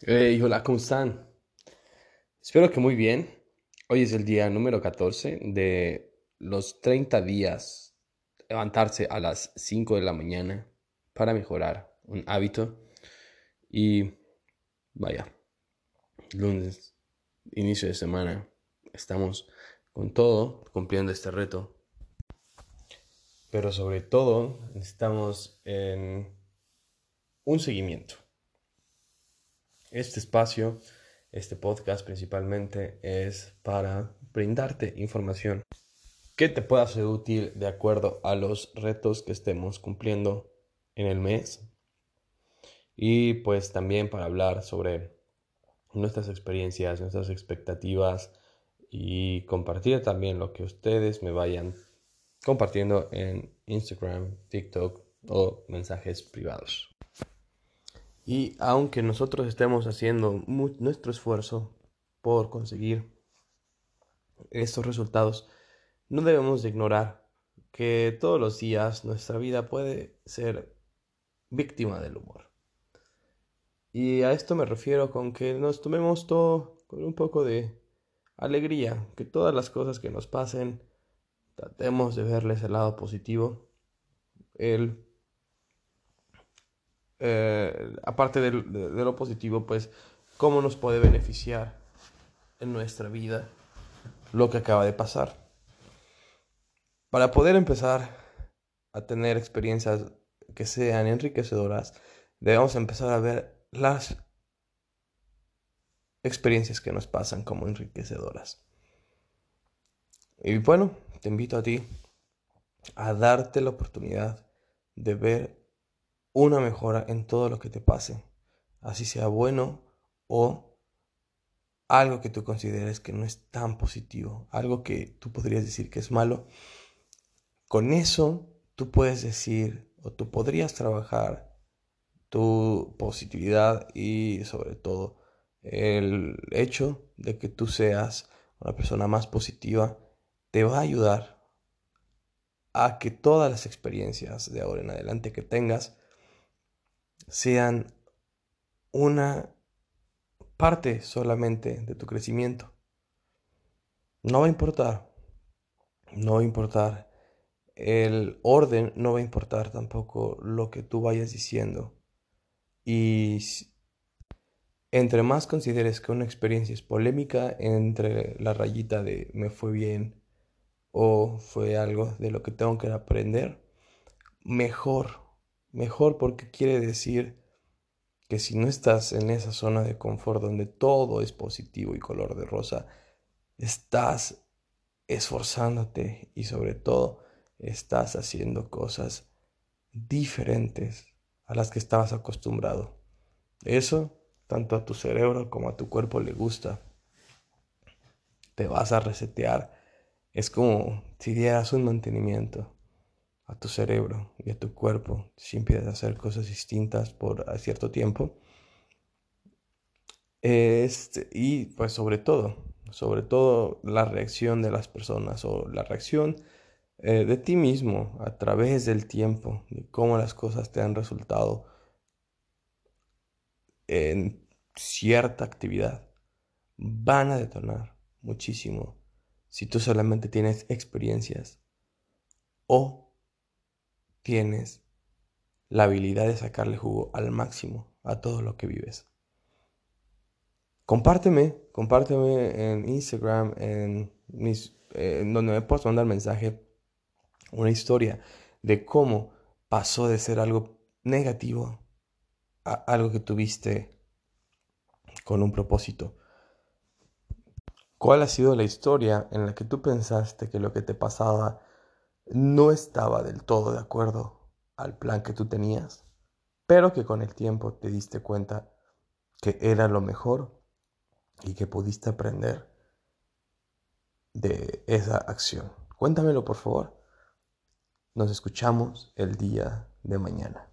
Hey, hola, ¿cómo están? Espero que muy bien. Hoy es el día número 14 de los 30 días levantarse a las 5 de la mañana para mejorar un hábito. Y vaya, lunes, inicio de semana, estamos con todo cumpliendo este reto. Pero sobre todo estamos en un seguimiento este espacio, este podcast principalmente es para brindarte información que te pueda ser útil de acuerdo a los retos que estemos cumpliendo en el mes. Y pues también para hablar sobre nuestras experiencias, nuestras expectativas y compartir también lo que ustedes me vayan compartiendo en Instagram, TikTok o mensajes privados. Y aunque nosotros estemos haciendo nuestro esfuerzo por conseguir estos resultados, no debemos de ignorar que todos los días nuestra vida puede ser víctima del humor. Y a esto me refiero con que nos tomemos todo con un poco de alegría, que todas las cosas que nos pasen tratemos de verles el lado positivo, el eh, aparte de, lo positivo, pues cómo nos puede beneficiar en nuestra vida lo que acaba de pasar. Para poder empezar a tener experiencias que sean enriquecedoras, debemos empezar a ver las experiencias que nos pasan como enriquecedoras. Y bueno, te invito a ti a darte la oportunidad de ver una mejora en todo lo que te pase, así sea bueno o algo que tú consideres que no es tan positivo, algo que tú podrías decir que es malo. Con eso tú puedes decir o tú podrías trabajar tu positividad y sobre todo el hecho de que tú seas una persona más positiva te va a ayudar a que todas las experiencias de ahora en adelante que tengas sean una parte solamente de tu crecimiento. No va a importar, no va a importar el orden, no va a importar tampoco lo que tú vayas diciendo. Y entre más consideres que una experiencia es polémica, entre la rayita de me fue bien o fue algo de lo que tengo que aprender, mejor Mejor porque quiere decir que si no estás en esa zona de confort donde todo es positivo y color de rosa, estás esforzándote y sobre todo estás haciendo cosas diferentes a las que estabas acostumbrado. Eso tanto a tu cerebro como a tu cuerpo le gusta. Te vas a resetear. Es como si dieras un mantenimiento a tu cerebro y a tu cuerpo si empiezas a hacer cosas distintas por cierto tiempo. Este, y pues sobre todo, sobre todo la reacción de las personas o la reacción eh, de ti mismo a través del tiempo, de cómo las cosas te han resultado en cierta actividad, van a detonar muchísimo si tú solamente tienes experiencias o tienes la habilidad de sacarle jugo al máximo a todo lo que vives. Compárteme, compárteme en Instagram, en, mis, eh, donde me puedas mandar mensaje, una historia de cómo pasó de ser algo negativo a algo que tuviste con un propósito. ¿Cuál ha sido la historia en la que tú pensaste que lo que te pasaba no estaba del todo de acuerdo al plan que tú tenías, pero que con el tiempo te diste cuenta que era lo mejor y que pudiste aprender de esa acción. Cuéntamelo por favor. Nos escuchamos el día de mañana.